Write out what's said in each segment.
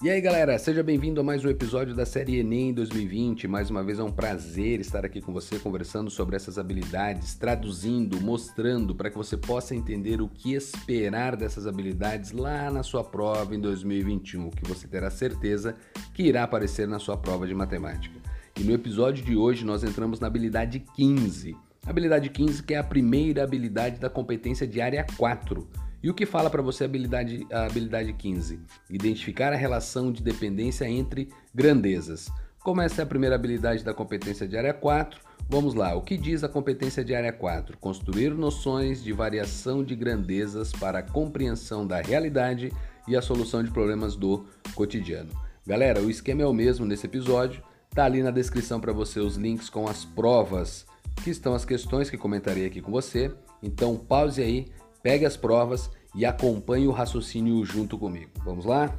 E aí galera, seja bem-vindo a mais um episódio da série Enem 2020. Mais uma vez é um prazer estar aqui com você conversando sobre essas habilidades, traduzindo, mostrando para que você possa entender o que esperar dessas habilidades lá na sua prova em 2021, que você terá certeza que irá aparecer na sua prova de matemática. E no episódio de hoje nós entramos na habilidade 15. Habilidade 15 que é a primeira habilidade da competência de área 4 e o que fala para você a habilidade, a habilidade 15? Identificar a relação de dependência entre grandezas. Como essa é a primeira habilidade da competência de área 4, vamos lá. O que diz a competência de área 4? Construir noções de variação de grandezas para a compreensão da realidade e a solução de problemas do cotidiano. Galera, o esquema é o mesmo nesse episódio. Tá ali na descrição para você os links com as provas, que estão as questões que comentarei aqui com você. Então pause aí, pegue as provas e acompanhe o raciocínio junto comigo. Vamos lá?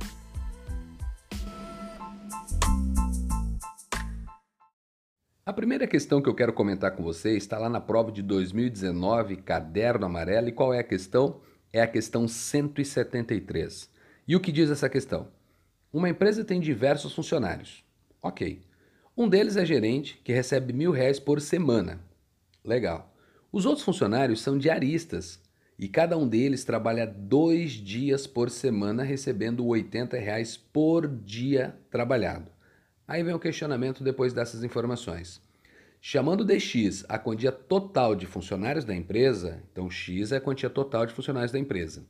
A primeira questão que eu quero comentar com você está lá na prova de 2019, caderno amarelo, e qual é a questão? É a questão 173. E o que diz essa questão? Uma empresa tem diversos funcionários. Ok. Um deles é gerente, que recebe mil reais por semana. Legal. Os outros funcionários são diaristas, e cada um deles trabalha dois dias por semana recebendo 80 reais por dia trabalhado. Aí vem o questionamento depois dessas informações. Chamando de X a quantia total de funcionários da empresa, então X é a quantia total de funcionários da empresa.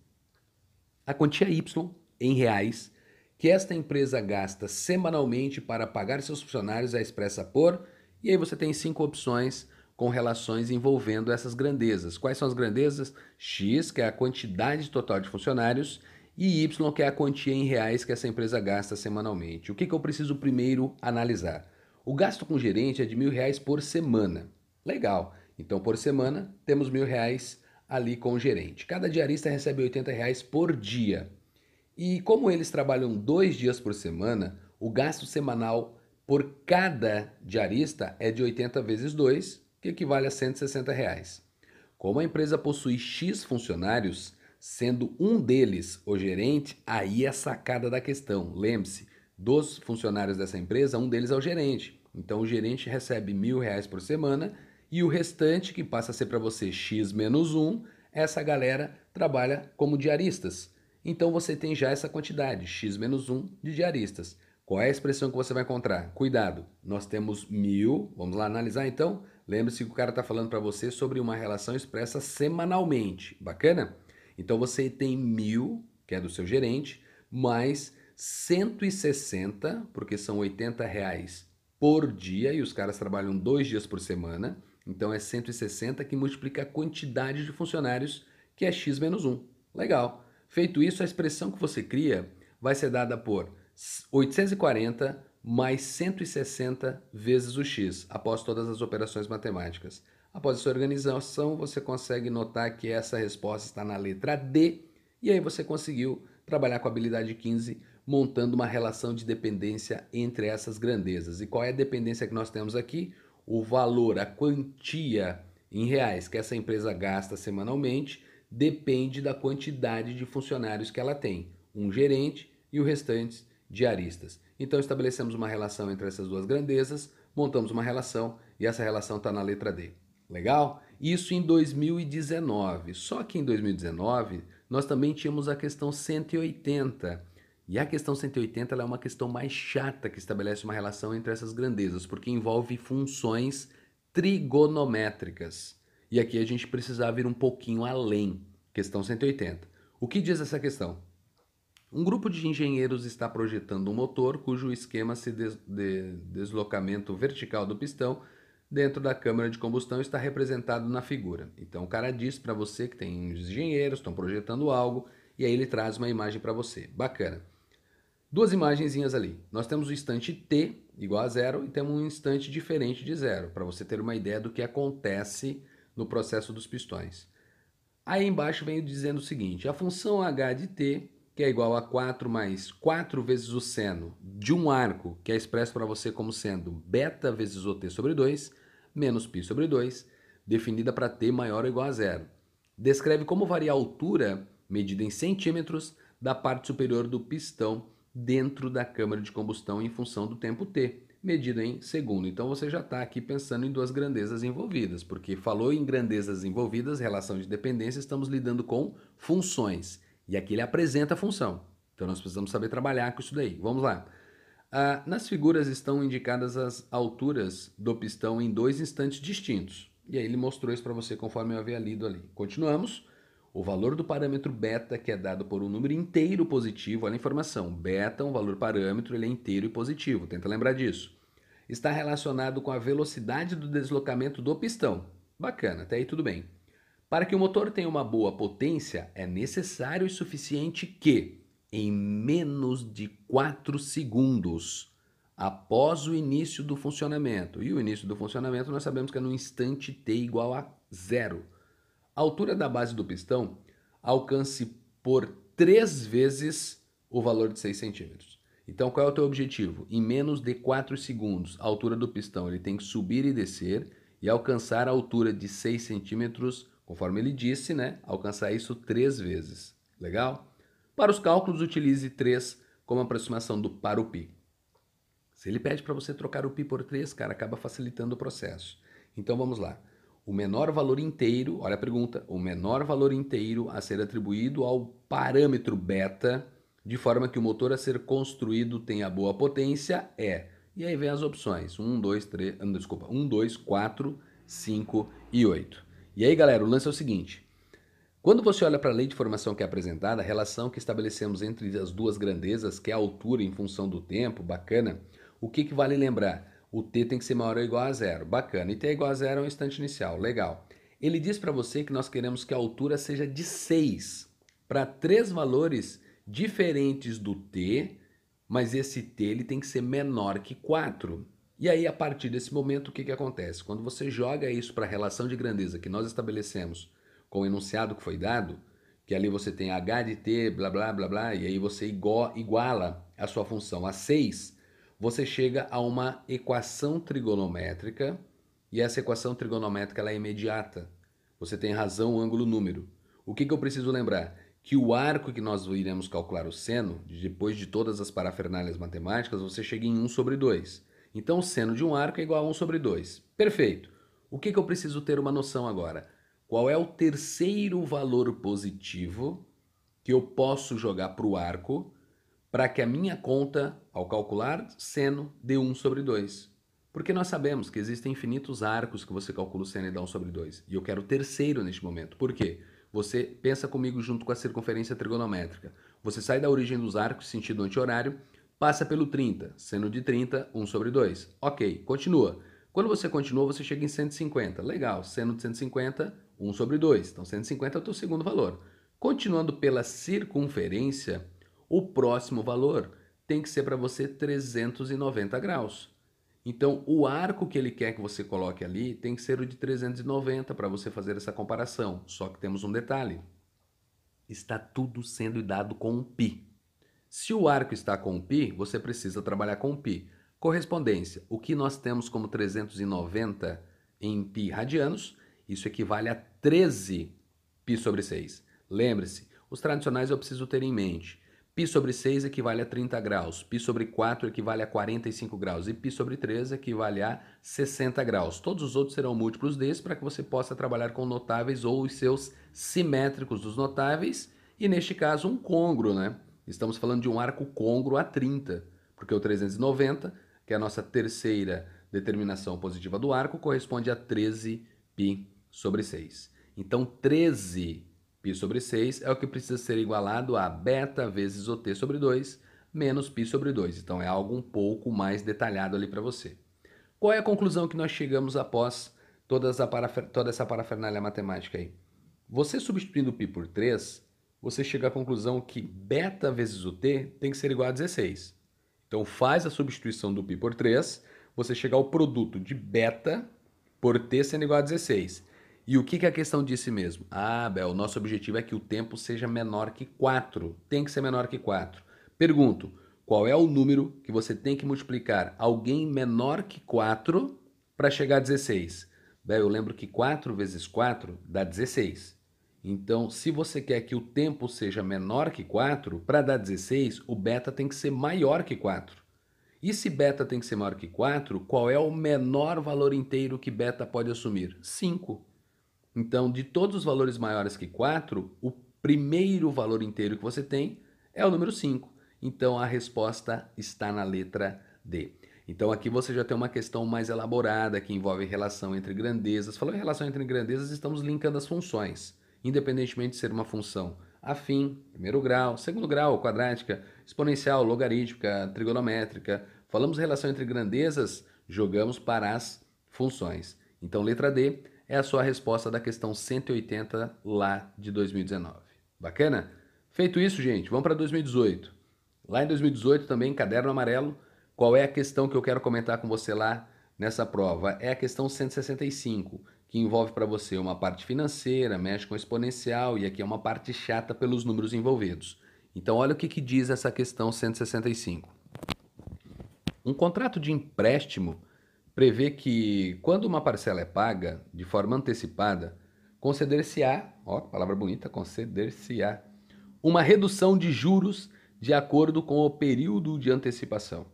A quantia Y, em reais, que esta empresa gasta semanalmente para pagar seus funcionários é expressa por, e aí você tem cinco opções com relações envolvendo essas grandezas. Quais são as grandezas? X, que é a quantidade total de funcionários, e Y, que é a quantia em reais que essa empresa gasta semanalmente. O que, que eu preciso primeiro analisar? O gasto com gerente é de mil reais por semana. Legal. Então, por semana, temos mil reais ali com o gerente. Cada diarista recebe 80 reais por dia. E como eles trabalham dois dias por semana, o gasto semanal por cada diarista é de 80 vezes 2, que equivale a 160 reais. Como a empresa possui X funcionários, sendo um deles o gerente, aí é a sacada da questão. Lembre-se, dos funcionários dessa empresa, um deles é o gerente. Então o gerente recebe mil reais por semana e o restante, que passa a ser para você X menos um, essa galera trabalha como diaristas. Então você tem já essa quantidade, X menos um, de diaristas. Qual é a expressão que você vai encontrar? Cuidado, nós temos mil, vamos lá analisar então? Lembre-se que o cara está falando para você sobre uma relação expressa semanalmente. Bacana? Então você tem mil, que é do seu gerente, mais 160, porque são 80 reais por dia, e os caras trabalham dois dias por semana. Então é 160 que multiplica a quantidade de funcionários, que é x menos 1. Legal. Feito isso, a expressão que você cria vai ser dada por 840 mais 160 vezes o x, após todas as operações matemáticas. Após essa organização, você consegue notar que essa resposta está na letra D, e aí você conseguiu trabalhar com a habilidade 15, montando uma relação de dependência entre essas grandezas. E qual é a dependência que nós temos aqui? O valor, a quantia em reais que essa empresa gasta semanalmente depende da quantidade de funcionários que ela tem, um gerente e o restante diaristas. Então estabelecemos uma relação entre essas duas grandezas, montamos uma relação e essa relação está na letra D. Legal? Isso em 2019. Só que em 2019 nós também tínhamos a questão 180. E a questão 180 é uma questão mais chata que estabelece uma relação entre essas grandezas, porque envolve funções trigonométricas. E aqui a gente precisava ir um pouquinho além. Questão 180. O que diz essa questão? Um grupo de engenheiros está projetando um motor cujo esquema de, de deslocamento vertical do pistão dentro da câmara de combustão está representado na figura. Então o cara diz para você que tem engenheiros, estão projetando algo, e aí ele traz uma imagem para você. Bacana. Duas imagenzinhas ali. Nós temos o instante t igual a zero e temos um instante diferente de zero, para você ter uma ideia do que acontece no processo dos pistões. Aí embaixo vem dizendo o seguinte, a função h de t que é igual a 4 mais 4 vezes o seno de um arco, que é expresso para você como sendo beta vezes OT sobre 2, menos π sobre 2, definida para t maior ou igual a zero. Descreve como varia a altura, medida em centímetros, da parte superior do pistão dentro da câmara de combustão em função do tempo T, medido em segundo. Então você já está aqui pensando em duas grandezas envolvidas, porque falou em grandezas envolvidas, relação de dependência, estamos lidando com funções. E aqui ele apresenta a função. Então nós precisamos saber trabalhar com isso daí. Vamos lá. Ah, nas figuras estão indicadas as alturas do pistão em dois instantes distintos. E aí ele mostrou isso para você conforme eu havia lido ali. Continuamos. O valor do parâmetro beta, que é dado por um número inteiro positivo, olha a informação. Beta, um valor parâmetro, ele é inteiro e positivo. Tenta lembrar disso. Está relacionado com a velocidade do deslocamento do pistão. Bacana, até aí tudo bem. Para que o motor tenha uma boa potência, é necessário e suficiente que, em menos de 4 segundos após o início do funcionamento, e o início do funcionamento nós sabemos que é no instante t igual a zero, a altura da base do pistão alcance por três vezes o valor de 6 centímetros. Então, qual é o teu objetivo? Em menos de 4 segundos, a altura do pistão ele tem que subir e descer e alcançar a altura de 6 centímetros Conforme ele disse, né, alcançar isso três vezes. Legal? Para os cálculos, utilize 3 como aproximação do para o pi. Se ele pede para você trocar o pi por 3, cara, acaba facilitando o processo. Então vamos lá. O menor valor inteiro, olha a pergunta, o menor valor inteiro a ser atribuído ao parâmetro beta, de forma que o motor a ser construído tenha boa potência, é. E aí vem as opções: 1, 2, 3, desculpa, 1, 2, 4, 5 e 8. E aí, galera, o lance é o seguinte. Quando você olha para a lei de formação que é apresentada, a relação que estabelecemos entre as duas grandezas, que é a altura em função do tempo, bacana, o que, que vale lembrar? O t tem que ser maior ou igual a zero, bacana. E t é igual a zero é um instante inicial, legal. Ele diz para você que nós queremos que a altura seja de 6 para três valores diferentes do t, mas esse t ele tem que ser menor que 4. E aí, a partir desse momento, o que, que acontece? Quando você joga isso para a relação de grandeza que nós estabelecemos com o enunciado que foi dado, que ali você tem h de t, blá blá blá blá, e aí você iguala a sua função a 6, você chega a uma equação trigonométrica, e essa equação trigonométrica ela é imediata. Você tem razão, ângulo, número. O que, que eu preciso lembrar? Que o arco que nós iremos calcular o seno, depois de todas as parafernálias matemáticas, você chega em 1 sobre 2. Então, seno de um arco é igual a 1 sobre 2. Perfeito. O que, que eu preciso ter uma noção agora? Qual é o terceiro valor positivo que eu posso jogar para o arco para que a minha conta, ao calcular seno, dê 1 sobre 2? Porque nós sabemos que existem infinitos arcos que você calcula o seno e dá 1 sobre 2. E eu quero o terceiro neste momento. Por quê? Você pensa comigo junto com a circunferência trigonométrica. Você sai da origem dos arcos, sentido anti-horário, passa pelo 30, seno de 30, 1 sobre 2. Ok, continua. Quando você continua, você chega em 150. Legal, seno de 150, 1 sobre 2. Então, 150 é o teu segundo valor. Continuando pela circunferência, o próximo valor tem que ser para você 390 graus. Então, o arco que ele quer que você coloque ali tem que ser o de 390 para você fazer essa comparação. Só que temos um detalhe. Está tudo sendo dado com um pi. Se o arco está com π, você precisa trabalhar com π. Correspondência, o que nós temos como 390 em π radianos, isso equivale a 13 π sobre 6. Lembre-se, os tradicionais eu preciso ter em mente. π sobre 6 equivale a 30 graus, π sobre 4 equivale a 45 graus e π sobre 3 equivale a 60 graus. Todos os outros serão múltiplos desses para que você possa trabalhar com notáveis ou os seus simétricos dos notáveis e, neste caso, um congruo, né? Estamos falando de um arco congruo a 30, porque o 390, que é a nossa terceira determinação positiva do arco, corresponde a 13 π sobre 6. Então, 13 π sobre 6 é o que precisa ser igualado a beta vezes o t sobre 2 menos π sobre 2. Então, é algo um pouco mais detalhado ali para você. Qual é a conclusão que nós chegamos após toda essa, toda essa parafernália matemática aí? Você substituindo π por 3, você chega à conclusão que beta vezes o t tem que ser igual a 16. Então faz a substituição do π por 3, você chega ao produto de beta por t sendo igual a 16. E o que, que a questão disse mesmo? Ah, Bel, nosso objetivo é que o tempo seja menor que 4. Tem que ser menor que 4. Pergunto, qual é o número que você tem que multiplicar alguém menor que 4 para chegar a 16? Bel, eu lembro que 4 vezes 4 dá 16. Então, se você quer que o tempo seja menor que 4, para dar 16, o beta tem que ser maior que 4. E se beta tem que ser maior que 4, qual é o menor valor inteiro que beta pode assumir? 5. Então, de todos os valores maiores que 4, o primeiro valor inteiro que você tem é o número 5. Então, a resposta está na letra D. Então, aqui você já tem uma questão mais elaborada que envolve relação entre grandezas. Falando em relação entre grandezas, estamos linkando as funções, independentemente de ser uma função afim, primeiro grau, segundo grau, quadrática, exponencial, logarítmica, trigonométrica. Falamos relação entre grandezas, jogamos para as funções. Então, letra D é a sua resposta da questão 180 lá de 2019. Bacana? Feito isso, gente, vamos para 2018. Lá em 2018 também, caderno amarelo, qual é a questão que eu quero comentar com você lá nessa prova? É a questão 165, que envolve para você uma parte financeira, mexe com exponencial e aqui é uma parte chata pelos números envolvidos. Então, olha o que, que diz essa questão 165. Um contrato de empréstimo prevê que, quando uma parcela é paga de forma antecipada, conceder-se-á, ó, palavra bonita, conceder-se-á, uma redução de juros de acordo com o período de antecipação.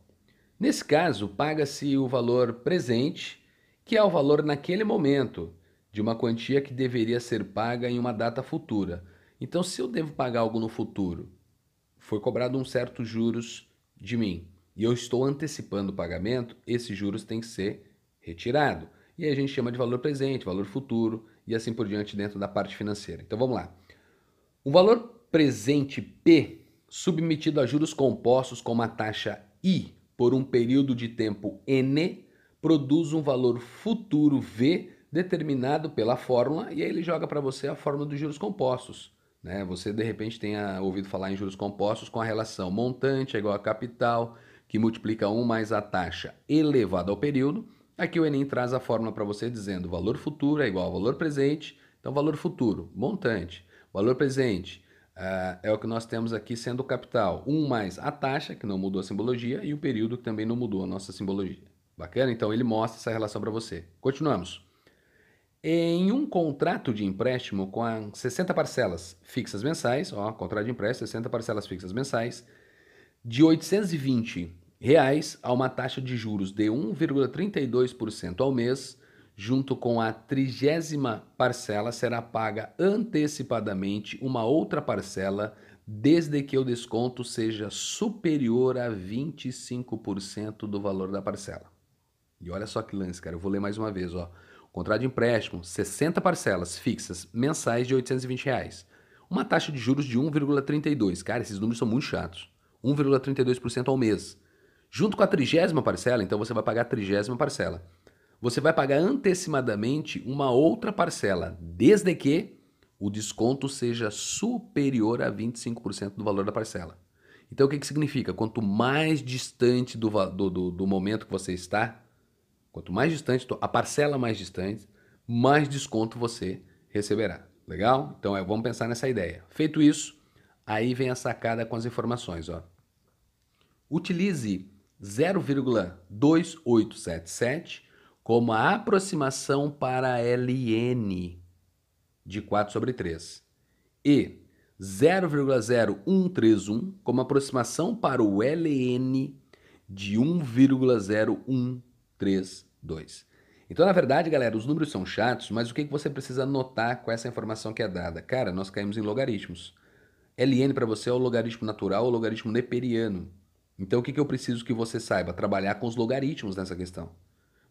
Nesse caso, paga-se o valor presente que é o valor naquele momento de uma quantia que deveria ser paga em uma data futura. Então, se eu devo pagar algo no futuro, foi cobrado um certo juros de mim e eu estou antecipando o pagamento, esses juros têm que ser retirado. E aí a gente chama de valor presente, valor futuro e assim por diante dentro da parte financeira. Então vamos lá. O valor presente P submetido a juros compostos com uma taxa I por um período de tempo N produz um valor futuro V determinado pela fórmula e aí ele joga para você a fórmula dos juros compostos. Né? Você de repente tenha ouvido falar em juros compostos com a relação montante é igual a capital, que multiplica 1 mais a taxa elevada ao período. Aqui o Enem traz a fórmula para você dizendo valor futuro é igual ao valor presente. Então, valor futuro, montante. Valor presente uh, é o que nós temos aqui sendo o capital. 1 mais a taxa, que não mudou a simbologia, e o período, que também não mudou a nossa simbologia. Bacana? Então ele mostra essa relação para você. Continuamos. Em um contrato de empréstimo com 60 parcelas fixas mensais, ó, contrato de empréstimo, 60 parcelas fixas mensais, de 820 reais a uma taxa de juros de 1,32% ao mês, junto com a trigésima parcela, será paga antecipadamente uma outra parcela, desde que o desconto seja superior a 25% do valor da parcela. E olha só que lance, cara. Eu vou ler mais uma vez, ó. Contrato de empréstimo, 60 parcelas fixas mensais de 820 reais. Uma taxa de juros de 1,32. Cara, esses números são muito chatos. 1,32% ao mês. Junto com a trigésima parcela, então você vai pagar a trigésima parcela. Você vai pagar antecipadamente uma outra parcela, desde que o desconto seja superior a 25% do valor da parcela. Então o que, que significa? Quanto mais distante do, do, do, do momento que você está, Quanto mais distante, a parcela mais distante, mais desconto você receberá. Legal? Então é, vamos pensar nessa ideia. Feito isso, aí vem a sacada com as informações. Ó. Utilize 0,2877 como a aproximação para LN de 4 sobre 3 e 0,0131 como aproximação para o LN de 1,013 2. Então, na verdade, galera, os números são chatos, mas o que você precisa notar com essa informação que é dada? Cara, nós caímos em logaritmos. LN para você é o logaritmo natural ou logaritmo neperiano. Então, o que eu preciso que você saiba? Trabalhar com os logaritmos nessa questão.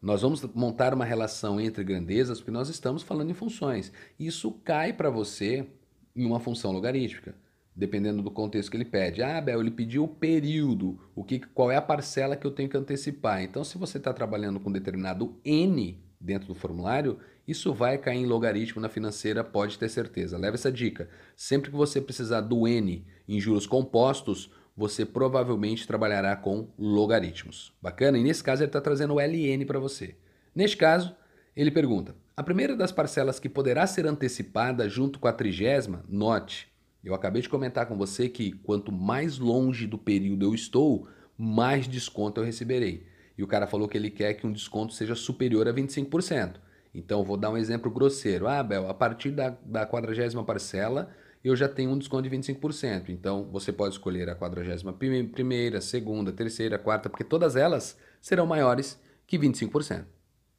Nós vamos montar uma relação entre grandezas porque nós estamos falando em funções. Isso cai para você em uma função logarítmica dependendo do contexto que ele pede. Ah, Bel, ele pediu o período, o que, qual é a parcela que eu tenho que antecipar. Então, se você está trabalhando com determinado N dentro do formulário, isso vai cair em logaritmo na financeira, pode ter certeza. Leva essa dica. Sempre que você precisar do N em juros compostos, você provavelmente trabalhará com logaritmos. Bacana? E nesse caso ele está trazendo o LN para você. Neste caso, ele pergunta: a primeira das parcelas que poderá ser antecipada junto com a trigésima, note, eu acabei de comentar com você que quanto mais longe do período eu estou, mais desconto eu receberei. E o cara falou que ele quer que um desconto seja superior a 25%. Então, vou dar um exemplo grosseiro. Ah, Bel, a partir da, da quadragésima parcela, eu já tenho um desconto de 25%. Então, você pode escolher a quadragésima primeira, segunda, terceira, quarta, porque todas elas serão maiores que 25%.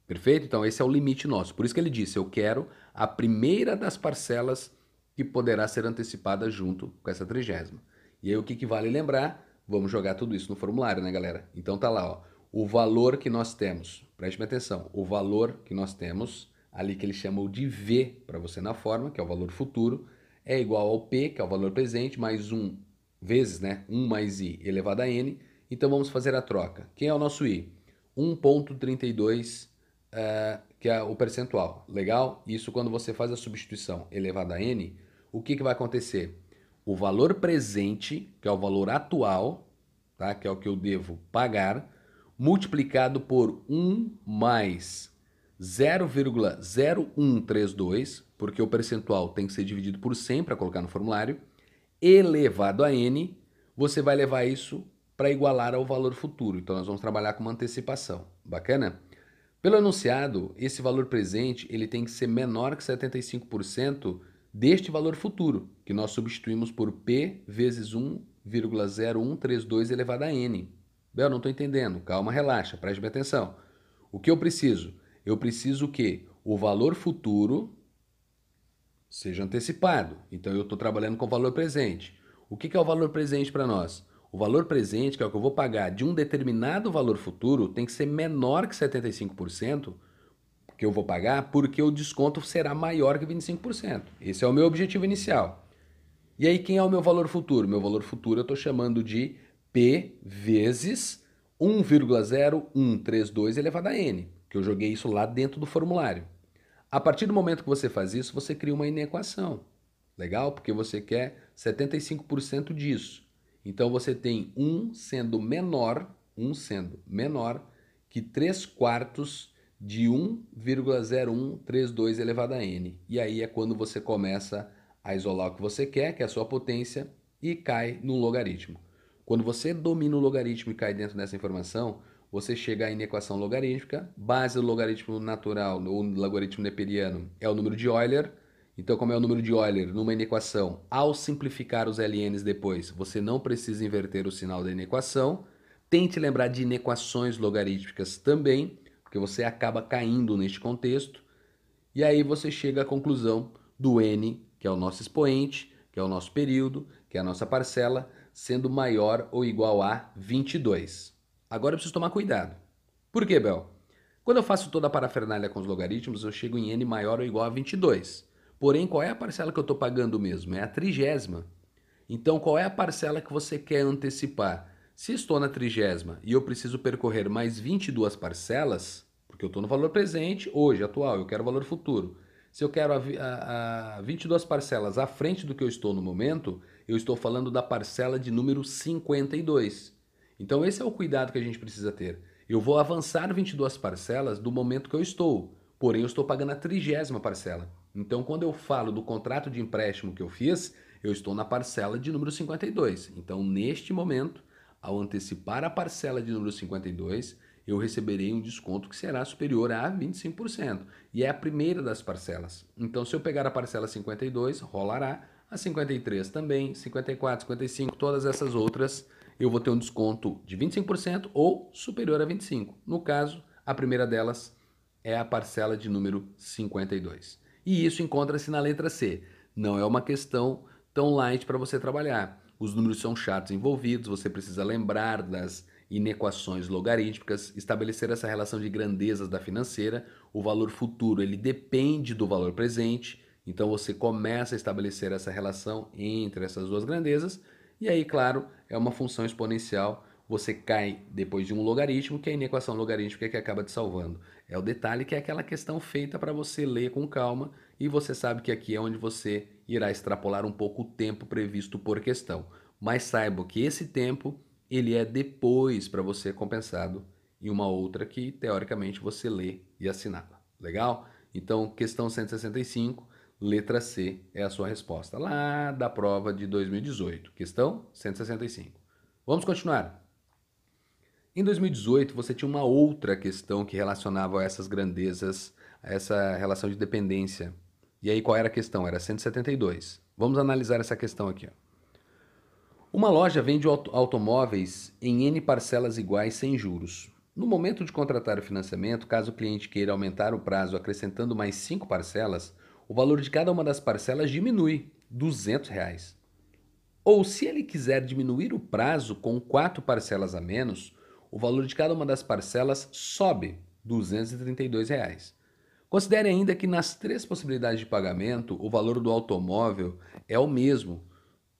Perfeito? Então, esse é o limite nosso. Por isso que ele disse, eu quero a primeira das parcelas que poderá ser antecipada junto com essa trigésima. E aí, o que, que vale lembrar? Vamos jogar tudo isso no formulário, né, galera? Então, tá lá, ó. O valor que nós temos, preste atenção, o valor que nós temos, ali que ele chamou de V para você na forma, que é o valor futuro, é igual ao P, que é o valor presente, mais 1 vezes, né? 1 mais I elevado a N. Então, vamos fazer a troca. Quem é o nosso I? 1.32 é, que é o percentual. Legal? Isso quando você faz a substituição elevada a n, o que, que vai acontecer? O valor presente, que é o valor atual, tá? que é o que eu devo pagar, multiplicado por 1 mais 0,0132, porque o percentual tem que ser dividido por 100 para colocar no formulário, elevado a n, você vai levar isso para igualar ao valor futuro. Então nós vamos trabalhar com uma antecipação. Bacana? Pelo enunciado, esse valor presente ele tem que ser menor que 75% deste valor futuro, que nós substituímos por P vezes 1,0132 elevado a N. Bel, não estou entendendo. Calma, relaxa, preste bem atenção. O que eu preciso? Eu preciso que o valor futuro seja antecipado. Então eu estou trabalhando com o valor presente. O que é o valor presente para nós? O valor presente, que é o que eu vou pagar de um determinado valor futuro, tem que ser menor que 75% que eu vou pagar, porque o desconto será maior que 25%. Esse é o meu objetivo inicial. E aí, quem é o meu valor futuro? Meu valor futuro eu estou chamando de P vezes 1,0132 elevado a N, que eu joguei isso lá dentro do formulário. A partir do momento que você faz isso, você cria uma inequação. Legal? Porque você quer 75% disso. Então você tem 1 sendo menor, 1 sendo menor que 3 quartos de 1,0132 elevado a n. E aí é quando você começa a isolar o que você quer, que é a sua potência, e cai no logaritmo. Quando você domina o logaritmo e cai dentro dessa informação, você chega à inequação logarítmica, base do logaritmo natural, ou logaritmo neperiano, é o número de Euler, então, como é o número de Euler numa inequação, ao simplificar os LNs depois, você não precisa inverter o sinal da inequação. Tente lembrar de inequações logarítmicas também, porque você acaba caindo neste contexto. E aí você chega à conclusão do n, que é o nosso expoente, que é o nosso período, que é a nossa parcela, sendo maior ou igual a 22. Agora eu preciso tomar cuidado. Por quê, Bel? Quando eu faço toda a parafernália com os logaritmos, eu chego em n maior ou igual a 22. Porém, qual é a parcela que eu estou pagando mesmo? É a trigésima. Então, qual é a parcela que você quer antecipar? Se estou na trigésima e eu preciso percorrer mais 22 parcelas, porque eu estou no valor presente, hoje, atual, eu quero valor futuro. Se eu quero a, a, a 22 parcelas à frente do que eu estou no momento, eu estou falando da parcela de número 52. Então, esse é o cuidado que a gente precisa ter. Eu vou avançar 22 parcelas do momento que eu estou, porém eu estou pagando a trigésima parcela. Então, quando eu falo do contrato de empréstimo que eu fiz, eu estou na parcela de número 52. Então, neste momento, ao antecipar a parcela de número 52, eu receberei um desconto que será superior a 25%. E é a primeira das parcelas. Então, se eu pegar a parcela 52, rolará. A 53 também, 54, 55, todas essas outras, eu vou ter um desconto de 25% ou superior a 25%. No caso, a primeira delas é a parcela de número 52. E isso encontra-se na letra C. Não é uma questão tão light para você trabalhar. Os números são chatos envolvidos, você precisa lembrar das inequações logarítmicas, estabelecer essa relação de grandezas da financeira. O valor futuro ele depende do valor presente, então você começa a estabelecer essa relação entre essas duas grandezas. E aí, claro, é uma função exponencial. Você cai depois de um logaritmo, que é a inequação logarítmica que acaba te salvando. É o detalhe que é aquela questão feita para você ler com calma e você sabe que aqui é onde você irá extrapolar um pouco o tempo previsto por questão. Mas saiba que esse tempo ele é depois para você compensado em uma outra que teoricamente você lê e assinala. Legal? Então, questão 165, letra C é a sua resposta lá da prova de 2018. Questão 165. Vamos continuar. Em 2018, você tinha uma outra questão que relacionava essas grandezas essa relação de dependência. E aí qual era a questão? Era 172. Vamos analisar essa questão aqui. Ó. Uma loja vende automóveis em N parcelas iguais sem juros. No momento de contratar o financiamento, caso o cliente queira aumentar o prazo acrescentando mais cinco parcelas, o valor de cada uma das parcelas diminui, 200 reais. Ou se ele quiser diminuir o prazo com quatro parcelas a menos, o valor de cada uma das parcelas sobe 232 reais. Considere ainda que nas três possibilidades de pagamento, o valor do automóvel é o mesmo.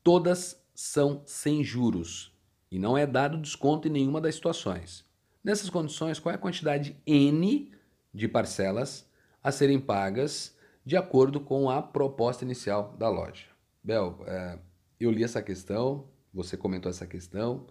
Todas são sem juros e não é dado desconto em nenhuma das situações. Nessas condições, qual é a quantidade N de parcelas a serem pagas de acordo com a proposta inicial da loja? Bel, é, eu li essa questão, você comentou essa questão,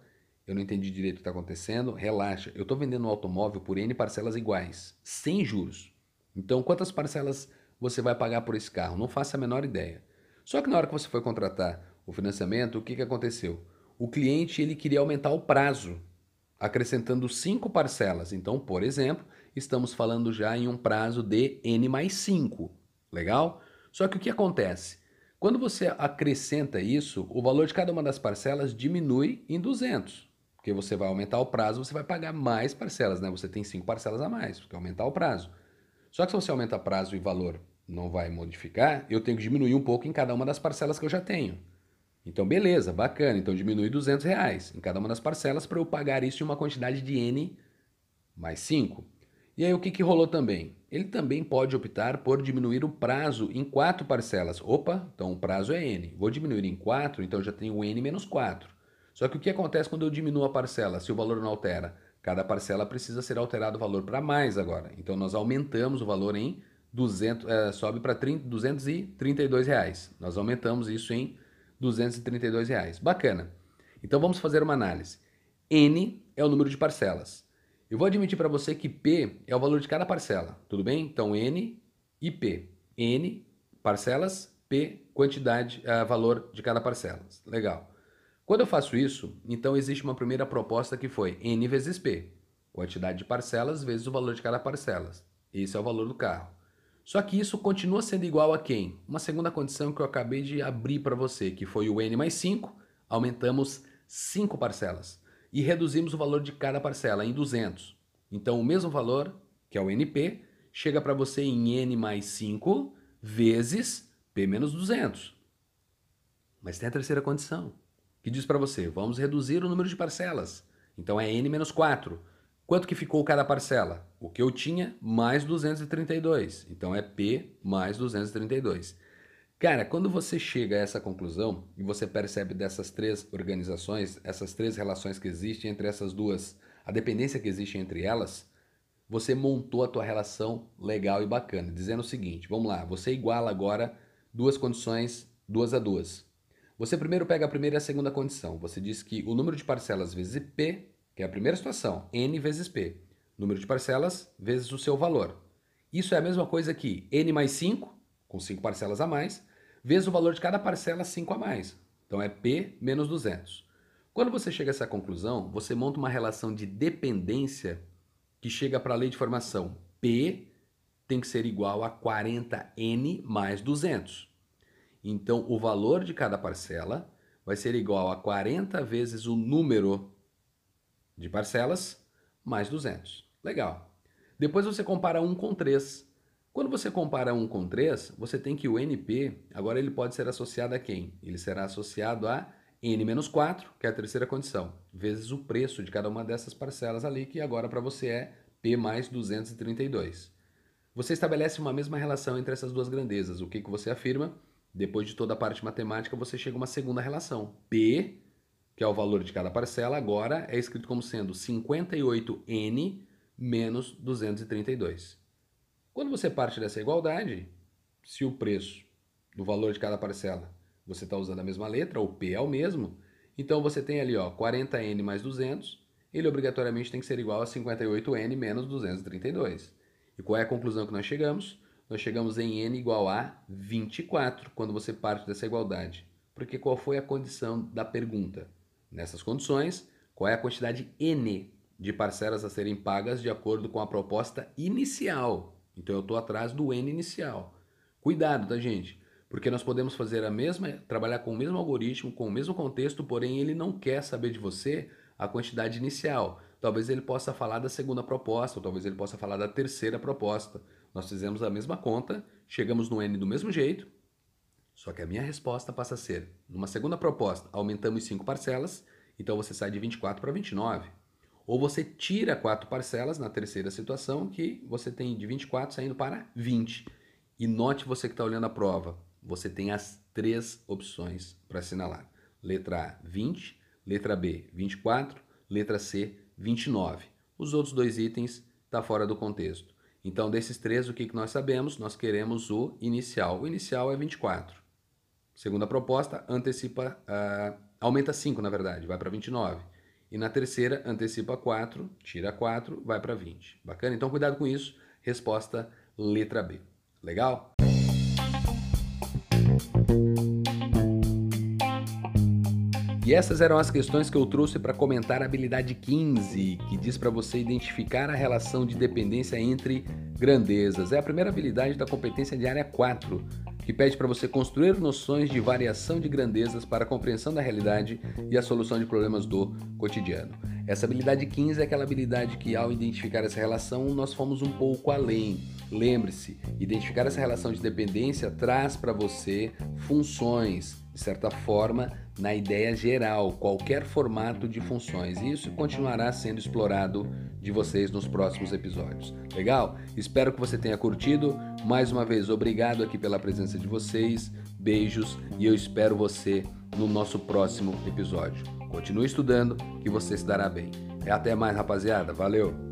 eu não entendi direito o que está acontecendo. Relaxa, eu estou vendendo um automóvel por N parcelas iguais, sem juros. Então, quantas parcelas você vai pagar por esse carro? Não faço a menor ideia. Só que na hora que você foi contratar o financiamento, o que, que aconteceu? O cliente ele queria aumentar o prazo, acrescentando cinco parcelas. Então, por exemplo, estamos falando já em um prazo de N mais 5. Legal? Só que o que acontece? Quando você acrescenta isso, o valor de cada uma das parcelas diminui em 200. Porque você vai aumentar o prazo, você vai pagar mais parcelas, né? Você tem cinco parcelas a mais, porque aumentar o prazo. Só que se você aumenta prazo e valor não vai modificar, eu tenho que diminuir um pouco em cada uma das parcelas que eu já tenho. Então, beleza, bacana. Então, diminui 200 reais em cada uma das parcelas para eu pagar isso em uma quantidade de N mais 5. E aí, o que, que rolou também? Ele também pode optar por diminuir o prazo em quatro parcelas. Opa, então o prazo é N. Vou diminuir em 4, então já tenho N menos 4. Só que o que acontece quando eu diminuo a parcela, se o valor não altera? Cada parcela precisa ser alterado o valor para mais agora. Então nós aumentamos o valor em 200, é, sobe para 232 reais. Nós aumentamos isso em 232 reais. Bacana. Então vamos fazer uma análise. N é o número de parcelas. Eu vou admitir para você que P é o valor de cada parcela, tudo bem? Então, N e P. N, parcelas, P, quantidade, uh, valor de cada parcela. Legal. Quando eu faço isso, então existe uma primeira proposta que foi N vezes P. Quantidade de parcelas vezes o valor de cada parcela. Esse é o valor do carro. Só que isso continua sendo igual a quem? Uma segunda condição que eu acabei de abrir para você, que foi o N mais 5, aumentamos 5 parcelas e reduzimos o valor de cada parcela em 200. Então, o mesmo valor, que é o NP, chega para você em N mais 5 vezes P menos 200. Mas tem a terceira condição, que diz para você, vamos reduzir o número de parcelas. Então, é N menos 4. Quanto que ficou cada parcela? O que eu tinha mais 232. Então, é P mais 232. Cara, quando você chega a essa conclusão e você percebe dessas três organizações, essas três relações que existem entre essas duas, a dependência que existe entre elas, você montou a tua relação legal e bacana, dizendo o seguinte, vamos lá, você iguala agora duas condições, duas a duas. Você primeiro pega a primeira e a segunda condição. Você diz que o número de parcelas vezes P, que é a primeira situação, N vezes P. Número de parcelas vezes o seu valor. Isso é a mesma coisa que N mais 5, com 5 parcelas a mais, vezes o valor de cada parcela 5 a mais. Então é P menos 200. Quando você chega a essa conclusão, você monta uma relação de dependência que chega para a lei de formação. P tem que ser igual a 40N mais 200. Então, o valor de cada parcela vai ser igual a 40 vezes o número de parcelas mais 200. Legal. Depois você compara 1 com 3. Quando você compara 1 com 3, você tem que o NP, agora ele pode ser associado a quem? Ele será associado a N-4, que é a terceira condição, vezes o preço de cada uma dessas parcelas ali, que agora para você é P mais 232. Você estabelece uma mesma relação entre essas duas grandezas. O que, que você afirma? Depois de toda a parte matemática, você chega a uma segunda relação. P, que é o valor de cada parcela, agora é escrito como sendo 58N menos 232. Quando você parte dessa igualdade, se o preço do valor de cada parcela você está usando a mesma letra, o P é o mesmo, então você tem ali ó, 40N mais 200, ele obrigatoriamente tem que ser igual a 58N menos 232. E qual é a conclusão que nós chegamos? Nós chegamos em N igual a 24 quando você parte dessa igualdade. Porque qual foi a condição da pergunta? Nessas condições, qual é a quantidade N de parcelas a serem pagas de acordo com a proposta inicial Então eu estou atrás do N inicial. Cuidado, tá, gente? Porque nós podemos fazer a mesma, trabalhar com o mesmo algoritmo, com o mesmo contexto, porém ele não quer saber de você a quantidade inicial. Talvez ele possa falar da segunda proposta, ou talvez ele possa falar da terceira proposta. Nós fizemos a mesma conta, chegamos no N do mesmo jeito, só que a minha resposta passa a ser, numa segunda proposta, aumentamos 5 parcelas, então você sai de 24 para 29. Ou você tira quatro parcelas na terceira situação, que você tem de 24 saindo para 20. E note você que está olhando a prova, você tem as três opções para assinalar. Letra A, 20, letra B, 24, letra C, 29. Os outros dois itens está fora do contexto. Então, desses três, o que, que nós sabemos? Nós queremos o inicial. O inicial é 24. Segunda proposta, antecipa, uh, aumenta 5, na verdade, vai para 29. E na terceira, antecipa 4, tira 4, vai para 20. Bacana? Então, cuidado com isso. Resposta letra B. Legal? E essas eram as questões que eu trouxe para comentar a habilidade 15, que diz para você identificar a relação de dependência entre grandezas. É a primeira habilidade da competência de área 4, que pede para você construir noções de variação de grandezas para a compreensão da realidade e a solução de problemas do cotidiano. Essa habilidade 15 é aquela habilidade que, ao identificar essa relação, nós fomos um pouco além. Lembre-se, identificar essa relação de dependência traz para você funções, de certa forma, na ideia geral, qualquer formato de funções. E isso continuará sendo explorado de vocês nos próximos episódios. Legal? Espero que você tenha curtido. Mais uma vez, obrigado aqui pela presença de vocês. Beijos e eu espero você no nosso próximo episódio. Continue estudando que você se dará bem. Até mais, rapaziada. Valeu!